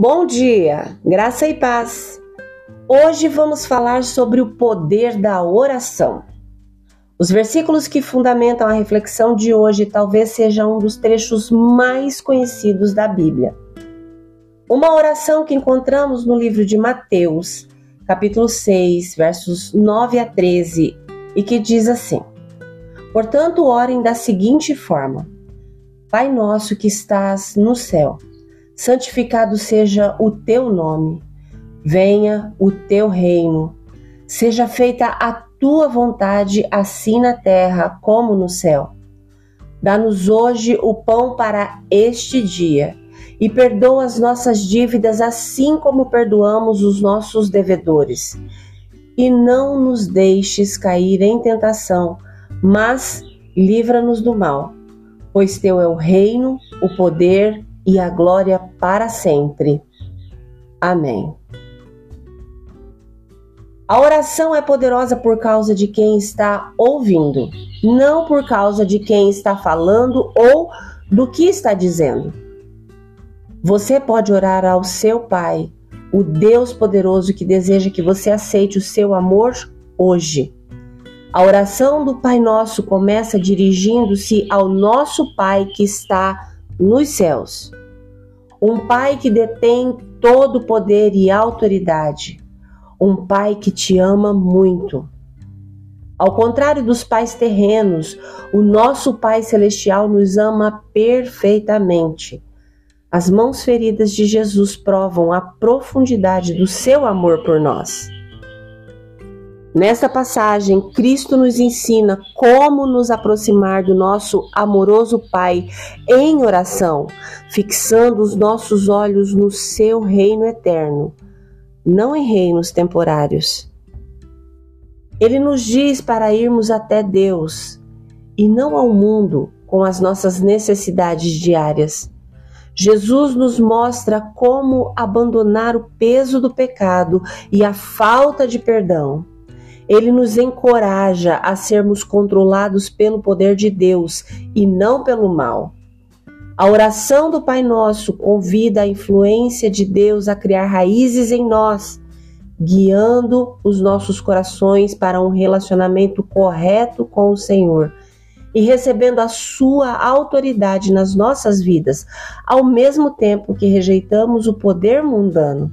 Bom dia, graça e paz. Hoje vamos falar sobre o poder da oração. Os versículos que fundamentam a reflexão de hoje talvez seja um dos trechos mais conhecidos da Bíblia. Uma oração que encontramos no livro de Mateus, capítulo 6, versos 9 a 13, e que diz assim: Portanto, orem da seguinte forma: Pai nosso que estás no céu, santificado seja o teu nome. Venha o teu reino. Seja feita a tua vontade, assim na terra como no céu. Dá-nos hoje o pão para este dia e perdoa as nossas dívidas, assim como perdoamos os nossos devedores. E não nos deixes cair em tentação, mas livra-nos do mal pois teu é o reino, o poder e a glória para sempre. Amém. A oração é poderosa por causa de quem está ouvindo, não por causa de quem está falando ou do que está dizendo. Você pode orar ao seu Pai, o Deus poderoso que deseja que você aceite o seu amor hoje. A oração do Pai Nosso começa dirigindo-se ao nosso Pai que está nos céus. Um Pai que detém todo o poder e autoridade. Um Pai que te ama muito. Ao contrário dos pais terrenos, o nosso Pai Celestial nos ama perfeitamente. As mãos feridas de Jesus provam a profundidade do seu amor por nós. Nesta passagem, Cristo nos ensina como nos aproximar do nosso amoroso Pai em oração, fixando os nossos olhos no seu reino eterno, não em reinos temporários. Ele nos diz para irmos até Deus e não ao mundo com as nossas necessidades diárias. Jesus nos mostra como abandonar o peso do pecado e a falta de perdão ele nos encoraja a sermos controlados pelo poder de Deus e não pelo mal. A oração do Pai Nosso convida a influência de Deus a criar raízes em nós, guiando os nossos corações para um relacionamento correto com o Senhor e recebendo a sua autoridade nas nossas vidas, ao mesmo tempo que rejeitamos o poder mundano.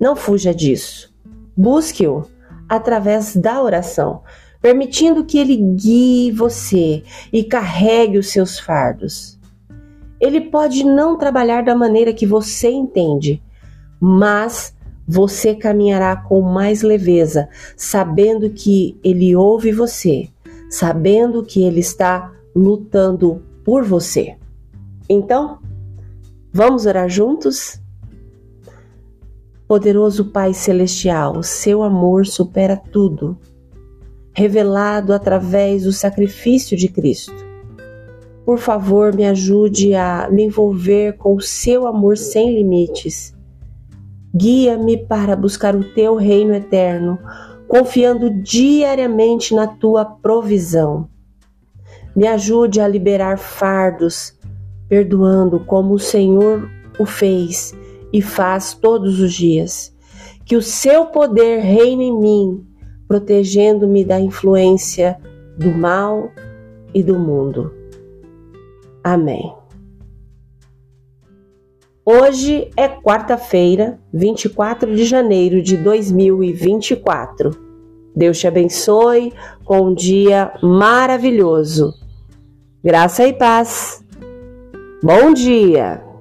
Não fuja disso. Busque-o através da oração, permitindo que ele guie você e carregue os seus fardos. Ele pode não trabalhar da maneira que você entende, mas você caminhará com mais leveza, sabendo que ele ouve você, sabendo que ele está lutando por você. Então, vamos orar juntos? Poderoso Pai Celestial, seu amor supera tudo, revelado através do sacrifício de Cristo. Por favor, me ajude a me envolver com o seu amor sem limites. Guia-me para buscar o teu reino eterno, confiando diariamente na tua provisão. Me ajude a liberar fardos, perdoando como o Senhor o fez e faz todos os dias. Que o seu poder reine em mim, protegendo-me da influência do mal e do mundo. Amém. Hoje é quarta-feira, 24 de janeiro de 2024. Deus te abençoe com um dia maravilhoso. Graça e paz. Bom dia!